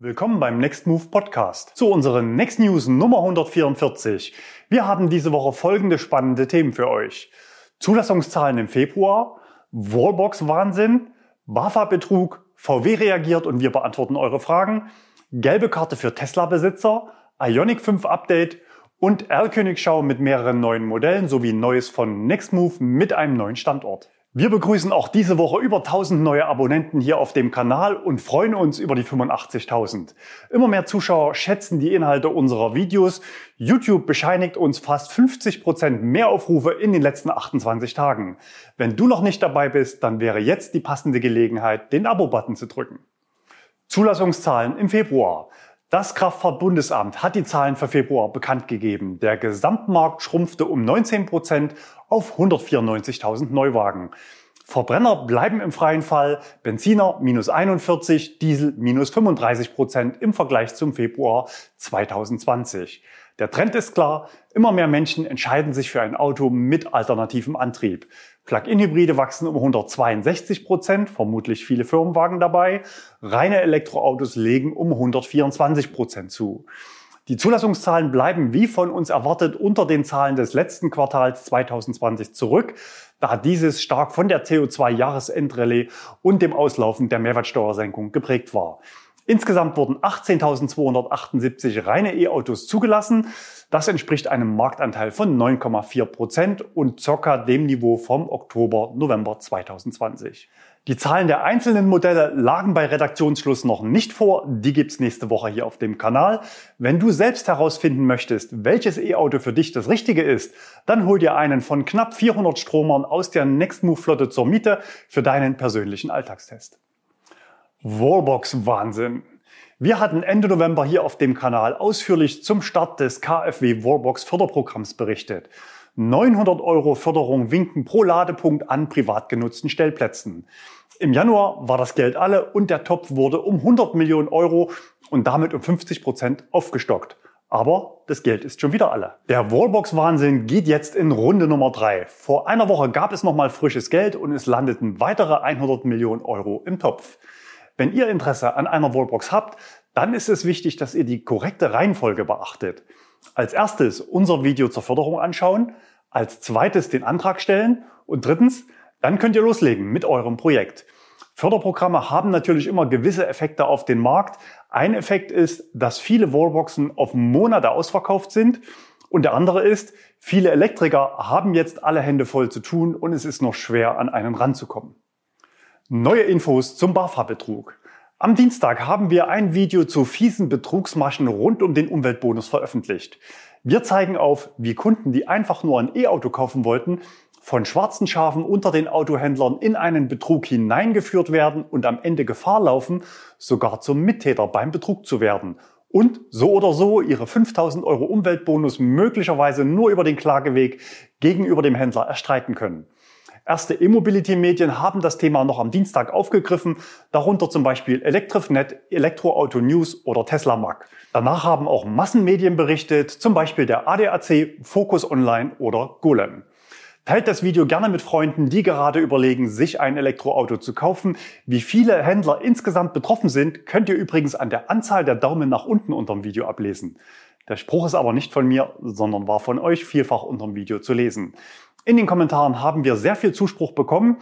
Willkommen beim Next Move Podcast zu unseren Next News Nummer 144. Wir haben diese Woche folgende spannende Themen für euch. Zulassungszahlen im Februar, Wallbox Wahnsinn, BAFA-Betrug, VW reagiert und wir beantworten eure Fragen, gelbe Karte für Tesla-Besitzer, Ionic 5 Update und Erlkönigschau mit mehreren neuen Modellen sowie Neues von Nextmove mit einem neuen Standort. Wir begrüßen auch diese Woche über 1000 neue Abonnenten hier auf dem Kanal und freuen uns über die 85.000. Immer mehr Zuschauer schätzen die Inhalte unserer Videos. YouTube bescheinigt uns fast 50 Prozent mehr Aufrufe in den letzten 28 Tagen. Wenn du noch nicht dabei bist, dann wäre jetzt die passende Gelegenheit, den Abo-Button zu drücken. Zulassungszahlen im Februar. Das Kraftfahrtbundesamt hat die Zahlen für Februar bekannt gegeben. Der Gesamtmarkt schrumpfte um 19 Prozent auf 194.000 Neuwagen. Verbrenner bleiben im freien Fall, Benziner minus 41, Diesel minus 35 Prozent im Vergleich zum Februar 2020. Der Trend ist klar, immer mehr Menschen entscheiden sich für ein Auto mit alternativem Antrieb. Plug-in-Hybride wachsen um 162 Prozent, vermutlich viele Firmenwagen dabei. Reine Elektroautos legen um 124 Prozent zu. Die Zulassungszahlen bleiben wie von uns erwartet unter den Zahlen des letzten Quartals 2020 zurück, da dieses stark von der CO2-Jahresendrallye und dem Auslaufen der Mehrwertsteuersenkung geprägt war. Insgesamt wurden 18.278 reine E-Autos zugelassen. Das entspricht einem Marktanteil von 9,4 Prozent und circa dem Niveau vom Oktober, November 2020. Die Zahlen der einzelnen Modelle lagen bei Redaktionsschluss noch nicht vor. Die gibt's nächste Woche hier auf dem Kanal. Wenn du selbst herausfinden möchtest, welches E-Auto für dich das richtige ist, dann hol dir einen von knapp 400 Stromern aus der Nextmove Flotte zur Miete für deinen persönlichen Alltagstest. Wallbox Wahnsinn. Wir hatten Ende November hier auf dem Kanal ausführlich zum Start des KfW Wallbox Förderprogramms berichtet. 900 Euro Förderung winken pro Ladepunkt an privat genutzten Stellplätzen. Im Januar war das Geld alle und der Topf wurde um 100 Millionen Euro und damit um 50 Prozent aufgestockt. Aber das Geld ist schon wieder alle. Der Wallbox-Wahnsinn geht jetzt in Runde Nummer drei. Vor einer Woche gab es nochmal frisches Geld und es landeten weitere 100 Millionen Euro im Topf. Wenn ihr Interesse an einer Wallbox habt, dann ist es wichtig, dass ihr die korrekte Reihenfolge beachtet. Als erstes unser Video zur Förderung anschauen, als zweites den Antrag stellen und drittens, dann könnt ihr loslegen mit eurem Projekt. Förderprogramme haben natürlich immer gewisse Effekte auf den Markt. Ein Effekt ist, dass viele Wallboxen auf Monate ausverkauft sind. Und der andere ist, viele Elektriker haben jetzt alle Hände voll zu tun und es ist noch schwer, an einen ranzukommen. Neue Infos zum BAFA-Betrug. Am Dienstag haben wir ein Video zu fiesen Betrugsmaschen rund um den Umweltbonus veröffentlicht. Wir zeigen auf, wie Kunden, die einfach nur ein E-Auto kaufen wollten, von schwarzen Schafen unter den Autohändlern in einen Betrug hineingeführt werden und am Ende Gefahr laufen, sogar zum Mittäter beim Betrug zu werden und so oder so ihre 5000 Euro Umweltbonus möglicherweise nur über den Klageweg gegenüber dem Händler erstreiten können. Erste E-Mobility-Medien haben das Thema noch am Dienstag aufgegriffen, darunter zum Beispiel Elektrifnet, Elektroauto News oder Tesla Mag. Danach haben auch Massenmedien berichtet, zum Beispiel der ADAC, Focus Online oder Golem. Teilt das Video gerne mit Freunden, die gerade überlegen, sich ein Elektroauto zu kaufen. Wie viele Händler insgesamt betroffen sind, könnt ihr übrigens an der Anzahl der Daumen nach unten unter dem Video ablesen. Der Spruch ist aber nicht von mir, sondern war von euch vielfach unter dem Video zu lesen. In den Kommentaren haben wir sehr viel Zuspruch bekommen,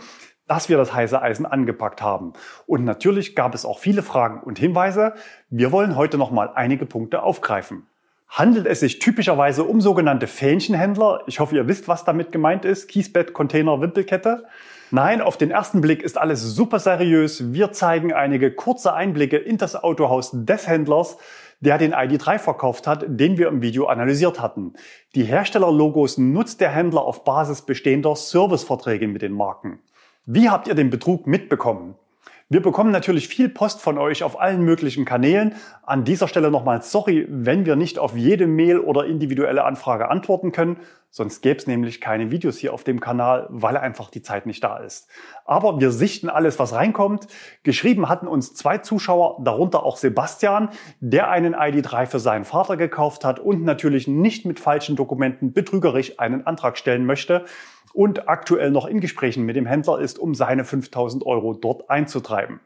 dass wir das heiße Eisen angepackt haben. Und natürlich gab es auch viele Fragen und Hinweise. Wir wollen heute noch mal einige Punkte aufgreifen. Handelt es sich typischerweise um sogenannte Fähnchenhändler? Ich hoffe, ihr wisst, was damit gemeint ist. Kiesbett, Container, Wimpelkette. Nein, auf den ersten Blick ist alles super seriös. Wir zeigen einige kurze Einblicke in das Autohaus des Händlers, der den ID3 verkauft hat, den wir im Video analysiert hatten. Die Herstellerlogos nutzt der Händler auf Basis bestehender Serviceverträge mit den Marken. Wie habt ihr den Betrug mitbekommen? Wir bekommen natürlich viel Post von euch auf allen möglichen Kanälen. An dieser Stelle nochmal sorry, wenn wir nicht auf jede Mail oder individuelle Anfrage antworten können. Sonst gäbe es nämlich keine Videos hier auf dem Kanal, weil einfach die Zeit nicht da ist. Aber wir sichten alles, was reinkommt. Geschrieben hatten uns zwei Zuschauer, darunter auch Sebastian, der einen ID3 für seinen Vater gekauft hat und natürlich nicht mit falschen Dokumenten betrügerisch einen Antrag stellen möchte und aktuell noch in Gesprächen mit dem Händler ist, um seine 5000 Euro dort einzutreiben.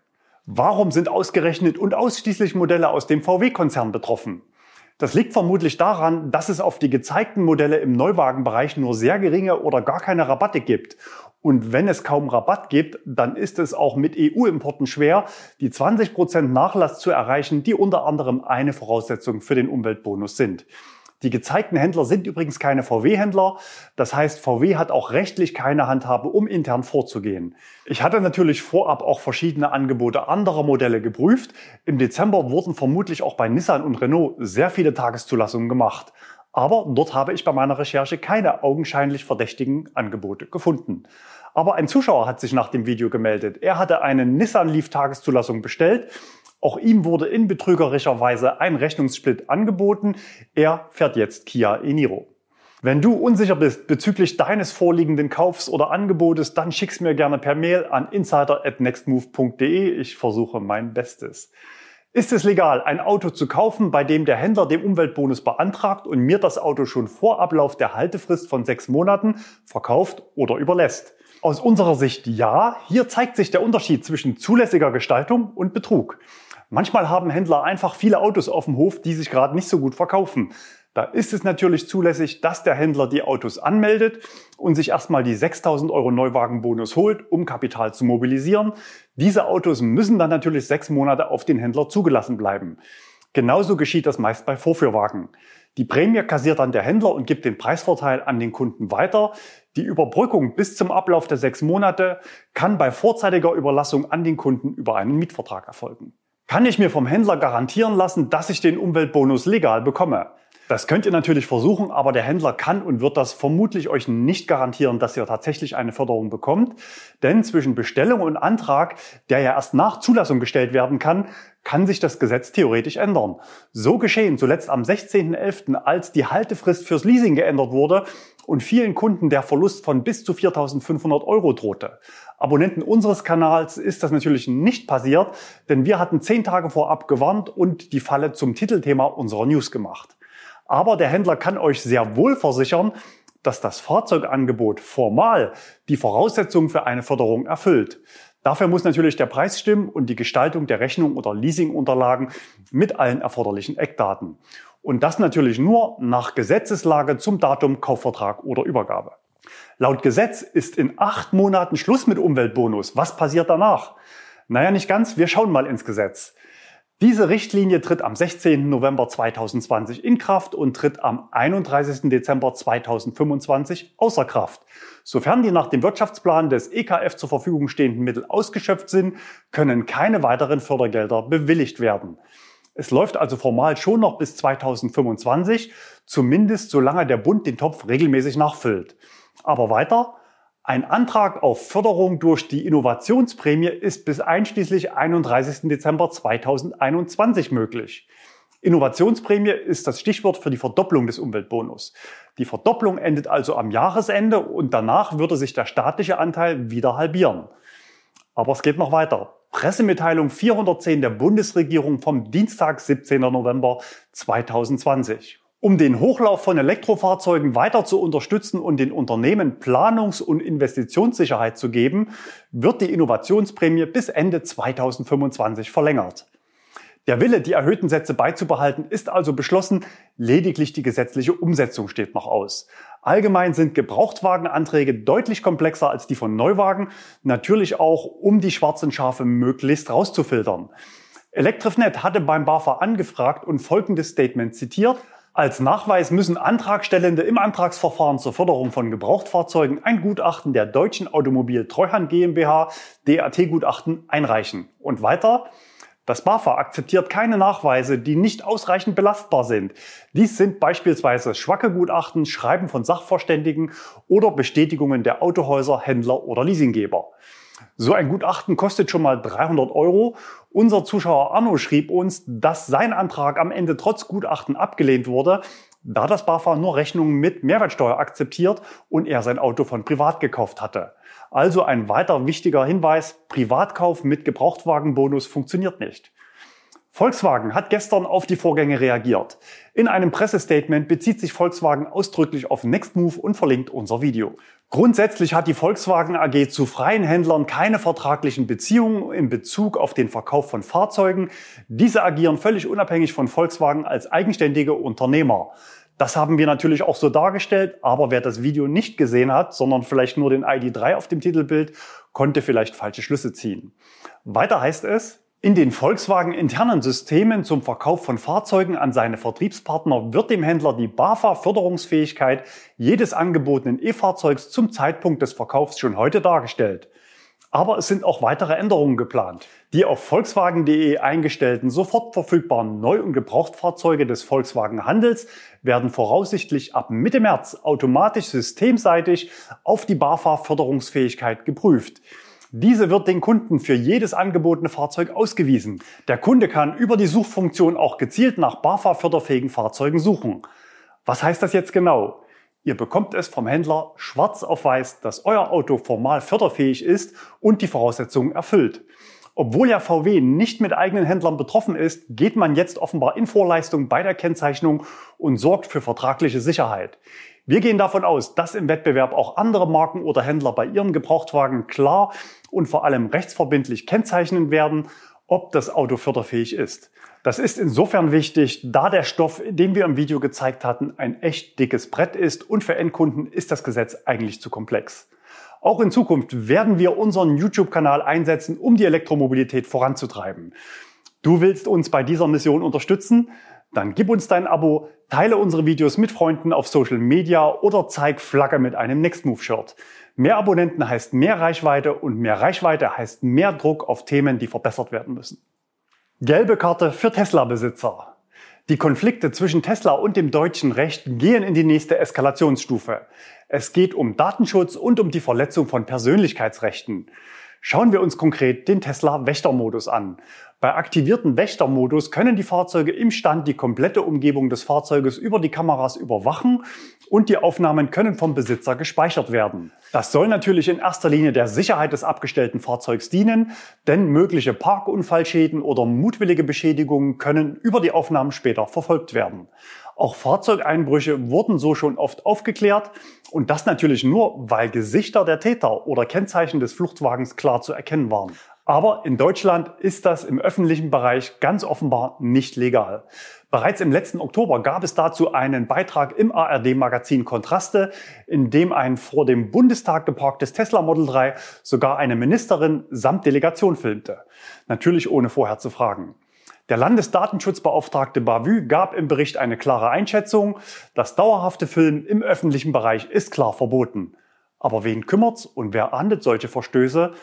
Warum sind ausgerechnet und ausschließlich Modelle aus dem VW-Konzern betroffen? Das liegt vermutlich daran, dass es auf die gezeigten Modelle im Neuwagenbereich nur sehr geringe oder gar keine Rabatte gibt. Und wenn es kaum Rabatt gibt, dann ist es auch mit EU-Importen schwer, die 20% Nachlass zu erreichen, die unter anderem eine Voraussetzung für den Umweltbonus sind. Die gezeigten Händler sind übrigens keine VW-Händler. Das heißt, VW hat auch rechtlich keine Handhabe, um intern vorzugehen. Ich hatte natürlich vorab auch verschiedene Angebote anderer Modelle geprüft. Im Dezember wurden vermutlich auch bei Nissan und Renault sehr viele Tageszulassungen gemacht. Aber dort habe ich bei meiner Recherche keine augenscheinlich verdächtigen Angebote gefunden. Aber ein Zuschauer hat sich nach dem Video gemeldet. Er hatte eine Nissan Leaf Tageszulassung bestellt auch ihm wurde in betrügerischer Weise ein Rechnungssplit angeboten. Er fährt jetzt Kia Eniro. Wenn du unsicher bist bezüglich deines vorliegenden Kaufs oder Angebotes, dann schick's mir gerne per Mail an insider@nextmove.de. Ich versuche mein Bestes. Ist es legal, ein Auto zu kaufen, bei dem der Händler den Umweltbonus beantragt und mir das Auto schon vor Ablauf der Haltefrist von sechs Monaten verkauft oder überlässt? Aus unserer Sicht ja. Hier zeigt sich der Unterschied zwischen zulässiger Gestaltung und Betrug. Manchmal haben Händler einfach viele Autos auf dem Hof, die sich gerade nicht so gut verkaufen. Da ist es natürlich zulässig, dass der Händler die Autos anmeldet und sich erstmal die 6000 Euro Neuwagenbonus holt, um Kapital zu mobilisieren. Diese Autos müssen dann natürlich sechs Monate auf den Händler zugelassen bleiben. Genauso geschieht das meist bei Vorführwagen. Die Prämie kassiert dann der Händler und gibt den Preisvorteil an den Kunden weiter. Die Überbrückung bis zum Ablauf der sechs Monate kann bei vorzeitiger Überlassung an den Kunden über einen Mietvertrag erfolgen. Kann ich mir vom Händler garantieren lassen, dass ich den Umweltbonus legal bekomme? Das könnt ihr natürlich versuchen, aber der Händler kann und wird das vermutlich euch nicht garantieren, dass ihr tatsächlich eine Förderung bekommt. Denn zwischen Bestellung und Antrag, der ja erst nach Zulassung gestellt werden kann, kann sich das Gesetz theoretisch ändern. So geschehen zuletzt am 16.11., als die Haltefrist fürs Leasing geändert wurde und vielen Kunden der Verlust von bis zu 4.500 Euro drohte. Abonnenten unseres Kanals ist das natürlich nicht passiert, denn wir hatten zehn Tage vorab gewarnt und die Falle zum Titelthema unserer News gemacht. Aber der Händler kann euch sehr wohl versichern, dass das Fahrzeugangebot formal die Voraussetzungen für eine Förderung erfüllt. Dafür muss natürlich der Preis stimmen und die Gestaltung der Rechnung oder Leasingunterlagen mit allen erforderlichen Eckdaten. Und das natürlich nur nach Gesetzeslage zum Datum Kaufvertrag oder Übergabe. Laut Gesetz ist in acht Monaten Schluss mit Umweltbonus. Was passiert danach? Naja, nicht ganz. Wir schauen mal ins Gesetz. Diese Richtlinie tritt am 16. November 2020 in Kraft und tritt am 31. Dezember 2025 außer Kraft. Sofern die nach dem Wirtschaftsplan des EKF zur Verfügung stehenden Mittel ausgeschöpft sind, können keine weiteren Fördergelder bewilligt werden. Es läuft also formal schon noch bis 2025, zumindest solange der Bund den Topf regelmäßig nachfüllt. Aber weiter, ein Antrag auf Förderung durch die Innovationsprämie ist bis einschließlich 31. Dezember 2021 möglich. Innovationsprämie ist das Stichwort für die Verdopplung des Umweltbonus. Die Verdopplung endet also am Jahresende und danach würde sich der staatliche Anteil wieder halbieren. Aber es geht noch weiter. Pressemitteilung 410 der Bundesregierung vom Dienstag, 17. November 2020. Um den Hochlauf von Elektrofahrzeugen weiter zu unterstützen und den Unternehmen Planungs- und Investitionssicherheit zu geben, wird die Innovationsprämie bis Ende 2025 verlängert. Der Wille, die erhöhten Sätze beizubehalten, ist also beschlossen, lediglich die gesetzliche Umsetzung steht noch aus. Allgemein sind Gebrauchtwagenanträge deutlich komplexer als die von Neuwagen, natürlich auch, um die schwarzen Schafe möglichst rauszufiltern. Elektrifnet hatte beim BAFA angefragt und folgendes Statement zitiert. Als Nachweis müssen Antragstellende im Antragsverfahren zur Förderung von Gebrauchtfahrzeugen ein Gutachten der Deutschen Automobil Treuhand GmbH DAT-Gutachten einreichen. Und weiter, das BAFA akzeptiert keine Nachweise, die nicht ausreichend belastbar sind. Dies sind beispielsweise schwache Gutachten, Schreiben von Sachverständigen oder Bestätigungen der Autohäuser, Händler oder Leasinggeber. So ein Gutachten kostet schon mal 300 Euro. Unser Zuschauer Arno schrieb uns, dass sein Antrag am Ende trotz Gutachten abgelehnt wurde, da das BAFA nur Rechnungen mit Mehrwertsteuer akzeptiert und er sein Auto von privat gekauft hatte. Also ein weiter wichtiger Hinweis, Privatkauf mit Gebrauchtwagenbonus funktioniert nicht. Volkswagen hat gestern auf die Vorgänge reagiert. In einem Pressestatement bezieht sich Volkswagen ausdrücklich auf Nextmove und verlinkt unser Video. Grundsätzlich hat die Volkswagen AG zu freien Händlern keine vertraglichen Beziehungen in Bezug auf den Verkauf von Fahrzeugen. Diese agieren völlig unabhängig von Volkswagen als eigenständige Unternehmer. Das haben wir natürlich auch so dargestellt, aber wer das Video nicht gesehen hat, sondern vielleicht nur den ID3 auf dem Titelbild, konnte vielleicht falsche Schlüsse ziehen. Weiter heißt es, in den Volkswagen internen Systemen zum Verkauf von Fahrzeugen an seine Vertriebspartner wird dem Händler die BAFA-Förderungsfähigkeit jedes angebotenen E-Fahrzeugs zum Zeitpunkt des Verkaufs schon heute dargestellt. Aber es sind auch weitere Änderungen geplant. Die auf Volkswagen.de eingestellten sofort verfügbaren Neu- und Gebrauchtfahrzeuge des Volkswagen Handels werden voraussichtlich ab Mitte März automatisch systemseitig auf die BAFA-Förderungsfähigkeit geprüft. Diese wird den Kunden für jedes angebotene Fahrzeug ausgewiesen. Der Kunde kann über die Suchfunktion auch gezielt nach BAFA-förderfähigen Fahrzeugen suchen. Was heißt das jetzt genau? Ihr bekommt es vom Händler schwarz auf weiß, dass euer Auto formal förderfähig ist und die Voraussetzungen erfüllt. Obwohl ja VW nicht mit eigenen Händlern betroffen ist, geht man jetzt offenbar in Vorleistung bei der Kennzeichnung und sorgt für vertragliche Sicherheit. Wir gehen davon aus, dass im Wettbewerb auch andere Marken oder Händler bei ihren Gebrauchtwagen klar und vor allem rechtsverbindlich kennzeichnen werden, ob das Auto förderfähig ist. Das ist insofern wichtig, da der Stoff, den wir im Video gezeigt hatten, ein echt dickes Brett ist und für Endkunden ist das Gesetz eigentlich zu komplex. Auch in Zukunft werden wir unseren YouTube-Kanal einsetzen, um die Elektromobilität voranzutreiben. Du willst uns bei dieser Mission unterstützen? Dann gib uns dein Abo, teile unsere Videos mit Freunden auf Social Media oder zeig Flagge mit einem Nextmove-Shirt. Mehr Abonnenten heißt mehr Reichweite und mehr Reichweite heißt mehr Druck auf Themen, die verbessert werden müssen. Gelbe Karte für Tesla-Besitzer. Die Konflikte zwischen Tesla und dem deutschen Recht gehen in die nächste Eskalationsstufe. Es geht um Datenschutz und um die Verletzung von Persönlichkeitsrechten. Schauen wir uns konkret den Tesla Wächtermodus an. Bei aktivierten Wächtermodus können die Fahrzeuge im Stand die komplette Umgebung des Fahrzeuges über die Kameras überwachen und die Aufnahmen können vom Besitzer gespeichert werden. Das soll natürlich in erster Linie der Sicherheit des abgestellten Fahrzeugs dienen, denn mögliche Parkunfallschäden oder mutwillige Beschädigungen können über die Aufnahmen später verfolgt werden. Auch Fahrzeugeinbrüche wurden so schon oft aufgeklärt und das natürlich nur, weil Gesichter der Täter oder Kennzeichen des Fluchtwagens klar zu erkennen waren. Aber in Deutschland ist das im öffentlichen Bereich ganz offenbar nicht legal. Bereits im letzten Oktober gab es dazu einen Beitrag im ARD-Magazin Kontraste, in dem ein vor dem Bundestag geparktes Tesla Model 3 sogar eine Ministerin samt Delegation filmte. Natürlich ohne vorher zu fragen. Der Landesdatenschutzbeauftragte Bavü gab im Bericht eine klare Einschätzung. Das dauerhafte Filmen im öffentlichen Bereich ist klar verboten. Aber wen kümmert's und wer ahndet solche Verstöße?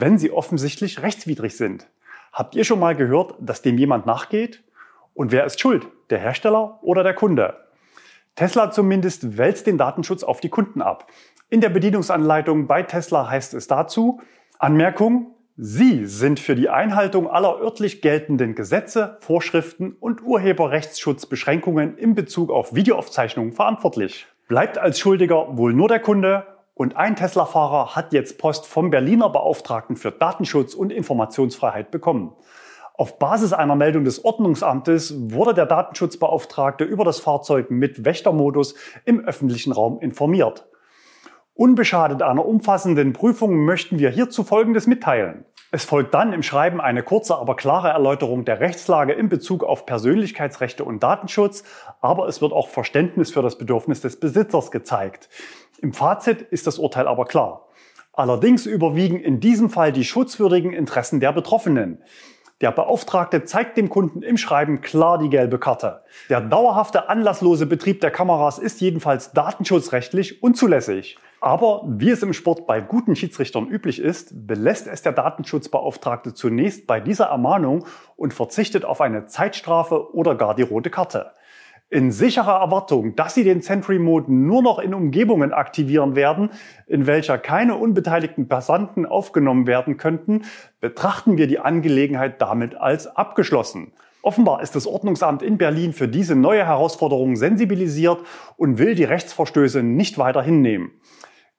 Wenn sie offensichtlich rechtswidrig sind. Habt ihr schon mal gehört, dass dem jemand nachgeht? Und wer ist schuld? Der Hersteller oder der Kunde? Tesla zumindest wälzt den Datenschutz auf die Kunden ab. In der Bedienungsanleitung bei Tesla heißt es dazu, Anmerkung, Sie sind für die Einhaltung aller örtlich geltenden Gesetze, Vorschriften und Urheberrechtsschutzbeschränkungen in Bezug auf Videoaufzeichnungen verantwortlich. Bleibt als Schuldiger wohl nur der Kunde und ein Tesla-Fahrer hat jetzt Post vom Berliner Beauftragten für Datenschutz und Informationsfreiheit bekommen. Auf Basis einer Meldung des Ordnungsamtes wurde der Datenschutzbeauftragte über das Fahrzeug mit Wächtermodus im öffentlichen Raum informiert. Unbeschadet einer umfassenden Prüfung möchten wir hierzu Folgendes mitteilen. Es folgt dann im Schreiben eine kurze, aber klare Erläuterung der Rechtslage in Bezug auf Persönlichkeitsrechte und Datenschutz, aber es wird auch Verständnis für das Bedürfnis des Besitzers gezeigt. Im Fazit ist das Urteil aber klar. Allerdings überwiegen in diesem Fall die schutzwürdigen Interessen der Betroffenen. Der Beauftragte zeigt dem Kunden im Schreiben klar die gelbe Karte. Der dauerhafte anlasslose Betrieb der Kameras ist jedenfalls datenschutzrechtlich unzulässig. Aber wie es im Sport bei guten Schiedsrichtern üblich ist, belässt es der Datenschutzbeauftragte zunächst bei dieser Ermahnung und verzichtet auf eine Zeitstrafe oder gar die rote Karte. In sicherer Erwartung, dass sie den Sentry Mode nur noch in Umgebungen aktivieren werden, in welcher keine unbeteiligten Passanten aufgenommen werden könnten, betrachten wir die Angelegenheit damit als abgeschlossen. Offenbar ist das Ordnungsamt in Berlin für diese neue Herausforderung sensibilisiert und will die Rechtsverstöße nicht weiter hinnehmen.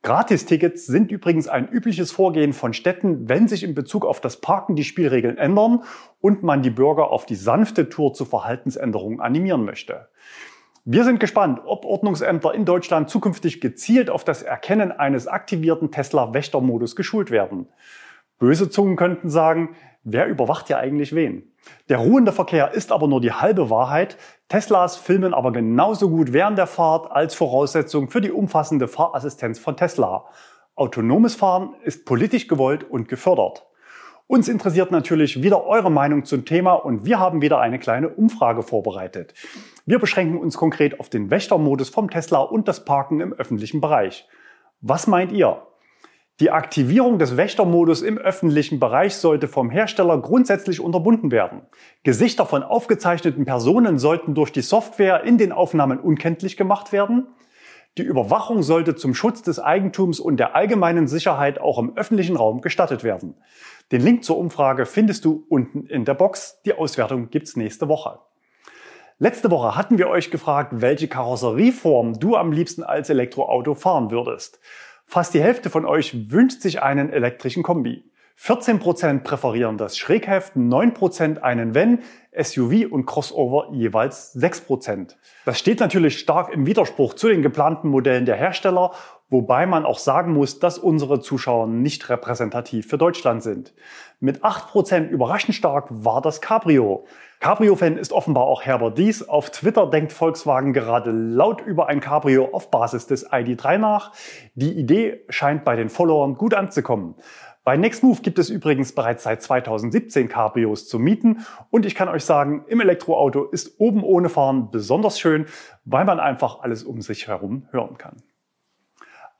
Gratistickets sind übrigens ein übliches Vorgehen von Städten, wenn sich in Bezug auf das Parken die Spielregeln ändern und man die Bürger auf die sanfte Tour zu Verhaltensänderungen animieren möchte. Wir sind gespannt, ob Ordnungsämter in Deutschland zukünftig gezielt auf das Erkennen eines aktivierten Tesla-Wächtermodus geschult werden. Böse Zungen könnten sagen, wer überwacht ja eigentlich wen? Der ruhende Verkehr ist aber nur die halbe Wahrheit. Teslas filmen aber genauso gut während der Fahrt als Voraussetzung für die umfassende Fahrassistenz von Tesla. Autonomes Fahren ist politisch gewollt und gefördert. Uns interessiert natürlich wieder eure Meinung zum Thema und wir haben wieder eine kleine Umfrage vorbereitet. Wir beschränken uns konkret auf den Wächtermodus vom Tesla und das Parken im öffentlichen Bereich. Was meint ihr? Die Aktivierung des Wächtermodus im öffentlichen Bereich sollte vom Hersteller grundsätzlich unterbunden werden. Gesichter von aufgezeichneten Personen sollten durch die Software in den Aufnahmen unkenntlich gemacht werden. Die Überwachung sollte zum Schutz des Eigentums und der allgemeinen Sicherheit auch im öffentlichen Raum gestattet werden. Den Link zur Umfrage findest du unten in der Box. Die Auswertung gibt's nächste Woche. Letzte Woche hatten wir euch gefragt, welche Karosserieform du am liebsten als Elektroauto fahren würdest. Fast die Hälfte von euch wünscht sich einen elektrischen Kombi. 14% präferieren das Schrägheft, 9% einen Van, SUV und Crossover jeweils 6%. Das steht natürlich stark im Widerspruch zu den geplanten Modellen der Hersteller, wobei man auch sagen muss, dass unsere Zuschauer nicht repräsentativ für Deutschland sind. Mit 8% überraschend stark war das Cabrio. Cabrio-Fan ist offenbar auch Herbert Dies. Auf Twitter denkt Volkswagen gerade laut über ein Cabrio auf Basis des ID3 nach. Die Idee scheint bei den Followern gut anzukommen. Bei Nextmove gibt es übrigens bereits seit 2017 Cabrios zu mieten und ich kann euch sagen, im Elektroauto ist oben ohne Fahren besonders schön, weil man einfach alles um sich herum hören kann.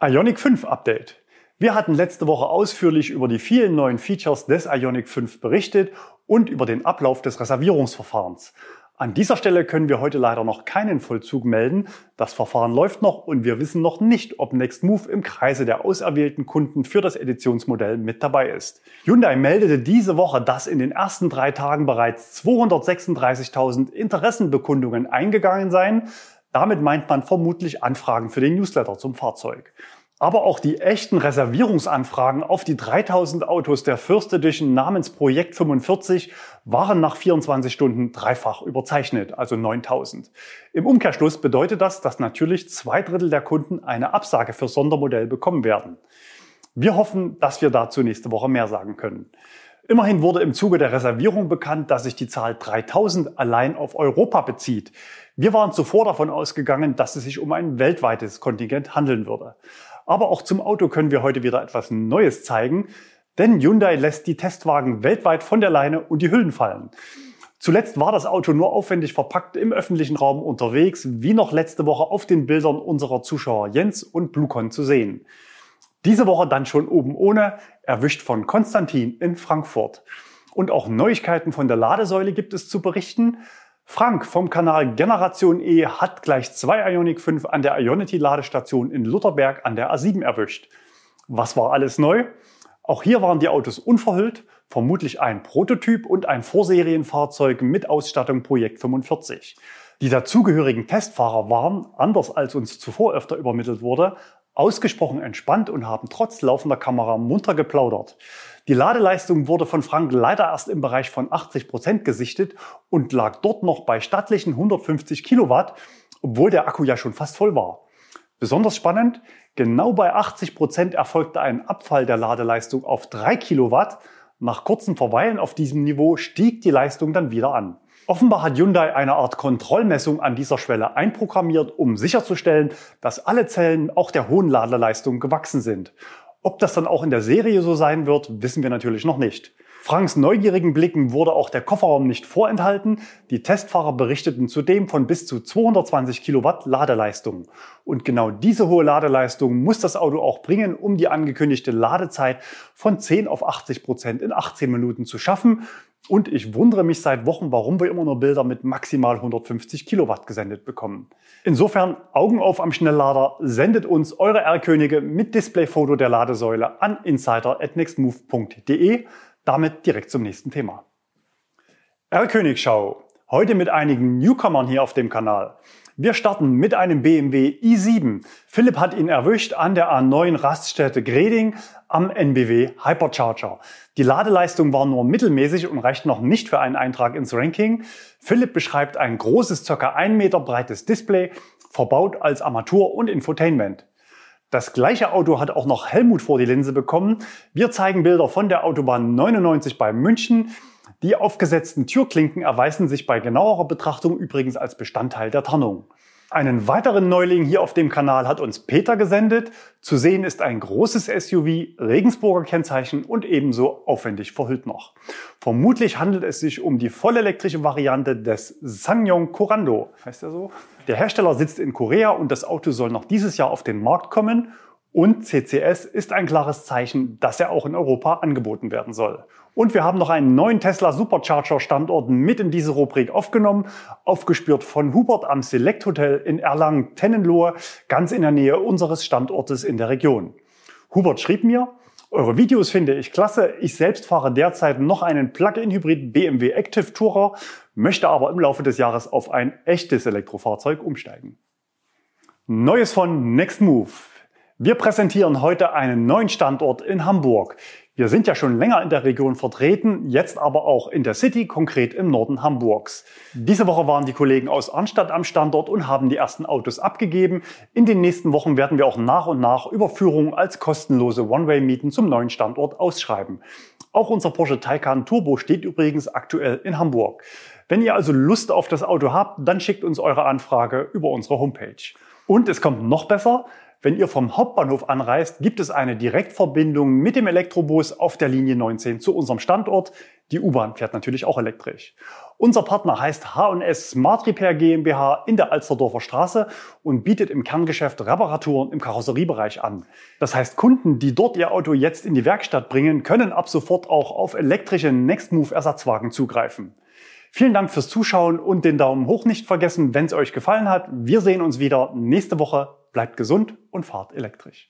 Ionic 5 Update. Wir hatten letzte Woche ausführlich über die vielen neuen Features des Ionic 5 berichtet und über den Ablauf des Reservierungsverfahrens. An dieser Stelle können wir heute leider noch keinen Vollzug melden. Das Verfahren läuft noch und wir wissen noch nicht, ob Nextmove im Kreise der auserwählten Kunden für das Editionsmodell mit dabei ist. Hyundai meldete diese Woche, dass in den ersten drei Tagen bereits 236.000 Interessenbekundungen eingegangen seien. Damit meint man vermutlich Anfragen für den Newsletter zum Fahrzeug. Aber auch die echten Reservierungsanfragen auf die 3000 Autos der First Edition namens Projekt 45 waren nach 24 Stunden dreifach überzeichnet, also 9000. Im Umkehrschluss bedeutet das, dass natürlich zwei Drittel der Kunden eine Absage für Sondermodell bekommen werden. Wir hoffen, dass wir dazu nächste Woche mehr sagen können. Immerhin wurde im Zuge der Reservierung bekannt, dass sich die Zahl 3000 allein auf Europa bezieht. Wir waren zuvor davon ausgegangen, dass es sich um ein weltweites Kontingent handeln würde. Aber auch zum Auto können wir heute wieder etwas Neues zeigen, denn Hyundai lässt die Testwagen weltweit von der Leine und die Hüllen fallen. Zuletzt war das Auto nur aufwendig verpackt im öffentlichen Raum unterwegs, wie noch letzte Woche auf den Bildern unserer Zuschauer Jens und Blucon zu sehen. Diese Woche dann schon oben ohne, erwischt von Konstantin in Frankfurt. Und auch Neuigkeiten von der Ladesäule gibt es zu berichten. Frank vom Kanal Generation E hat gleich zwei Ionic 5 an der Ionity-Ladestation in Lutherberg an der A7 erwischt. Was war alles neu? Auch hier waren die Autos unverhüllt, vermutlich ein Prototyp und ein Vorserienfahrzeug mit Ausstattung Projekt 45. Die dazugehörigen Testfahrer waren, anders als uns zuvor öfter übermittelt wurde, ausgesprochen entspannt und haben trotz laufender Kamera munter geplaudert. Die Ladeleistung wurde von Frank leider erst im Bereich von 80 Prozent gesichtet und lag dort noch bei stattlichen 150 Kilowatt, obwohl der Akku ja schon fast voll war. Besonders spannend, genau bei 80 Prozent erfolgte ein Abfall der Ladeleistung auf 3 Kilowatt. Nach kurzem Verweilen auf diesem Niveau stieg die Leistung dann wieder an. Offenbar hat Hyundai eine Art Kontrollmessung an dieser Schwelle einprogrammiert, um sicherzustellen, dass alle Zellen auch der hohen Ladeleistung gewachsen sind. Ob das dann auch in der Serie so sein wird, wissen wir natürlich noch nicht. Franks neugierigen Blicken wurde auch der Kofferraum nicht vorenthalten. Die Testfahrer berichteten zudem von bis zu 220 Kilowatt Ladeleistung. Und genau diese hohe Ladeleistung muss das Auto auch bringen, um die angekündigte Ladezeit von 10 auf 80 Prozent in 18 Minuten zu schaffen. Und ich wundere mich seit Wochen, warum wir immer nur Bilder mit maximal 150 Kilowatt gesendet bekommen. Insofern Augen auf am Schnelllader, sendet uns eure R-Könige mit Displayfoto der Ladesäule an insider.nextmove.de. Damit direkt zum nächsten Thema. R-Königschau. Heute mit einigen Newcomern hier auf dem Kanal. Wir starten mit einem BMW i7. Philipp hat ihn erwischt an der A9 Raststätte Greding am NBW Hypercharger. Die Ladeleistung war nur mittelmäßig und reicht noch nicht für einen Eintrag ins Ranking. Philipp beschreibt ein großes, ca. 1 Meter breites Display, verbaut als Armatur und Infotainment. Das gleiche Auto hat auch noch Helmut vor die Linse bekommen. Wir zeigen Bilder von der Autobahn 99 bei München. Die aufgesetzten Türklinken erweisen sich bei genauerer Betrachtung übrigens als Bestandteil der Tarnung. Einen weiteren Neuling hier auf dem Kanal hat uns Peter gesendet. Zu sehen ist ein großes SUV, Regensburger Kennzeichen und ebenso aufwendig verhüllt noch. Vermutlich handelt es sich um die vollelektrische Variante des Ssangyong Corando. Heißt der so? Der Hersteller sitzt in Korea und das Auto soll noch dieses Jahr auf den Markt kommen und CCS ist ein klares Zeichen, dass er auch in Europa angeboten werden soll. Und wir haben noch einen neuen Tesla Supercharger Standort mit in diese Rubrik aufgenommen, aufgespürt von Hubert am Select Hotel in Erlangen-Tennenlohe, ganz in der Nähe unseres Standortes in der Region. Hubert schrieb mir, eure Videos finde ich klasse. Ich selbst fahre derzeit noch einen Plug-in-Hybrid BMW Active Tourer, möchte aber im Laufe des Jahres auf ein echtes Elektrofahrzeug umsteigen. Neues von Next Move. Wir präsentieren heute einen neuen Standort in Hamburg. Wir sind ja schon länger in der Region vertreten, jetzt aber auch in der City, konkret im Norden Hamburgs. Diese Woche waren die Kollegen aus Arnstadt am Standort und haben die ersten Autos abgegeben. In den nächsten Wochen werden wir auch nach und nach Überführungen als kostenlose One-Way-Mieten zum neuen Standort ausschreiben. Auch unser Porsche Taycan Turbo steht übrigens aktuell in Hamburg. Wenn ihr also Lust auf das Auto habt, dann schickt uns eure Anfrage über unsere Homepage. Und es kommt noch besser. Wenn ihr vom Hauptbahnhof anreist, gibt es eine Direktverbindung mit dem Elektrobus auf der Linie 19 zu unserem Standort. Die U-Bahn fährt natürlich auch elektrisch. Unser Partner heißt H&S Smart Repair GmbH in der Alsterdorfer Straße und bietet im Kerngeschäft Reparaturen im Karosseriebereich an. Das heißt, Kunden, die dort ihr Auto jetzt in die Werkstatt bringen, können ab sofort auch auf elektrische Nextmove Ersatzwagen zugreifen. Vielen Dank fürs Zuschauen und den Daumen hoch nicht vergessen, wenn es euch gefallen hat. Wir sehen uns wieder nächste Woche. Bleibt gesund und fahrt elektrisch.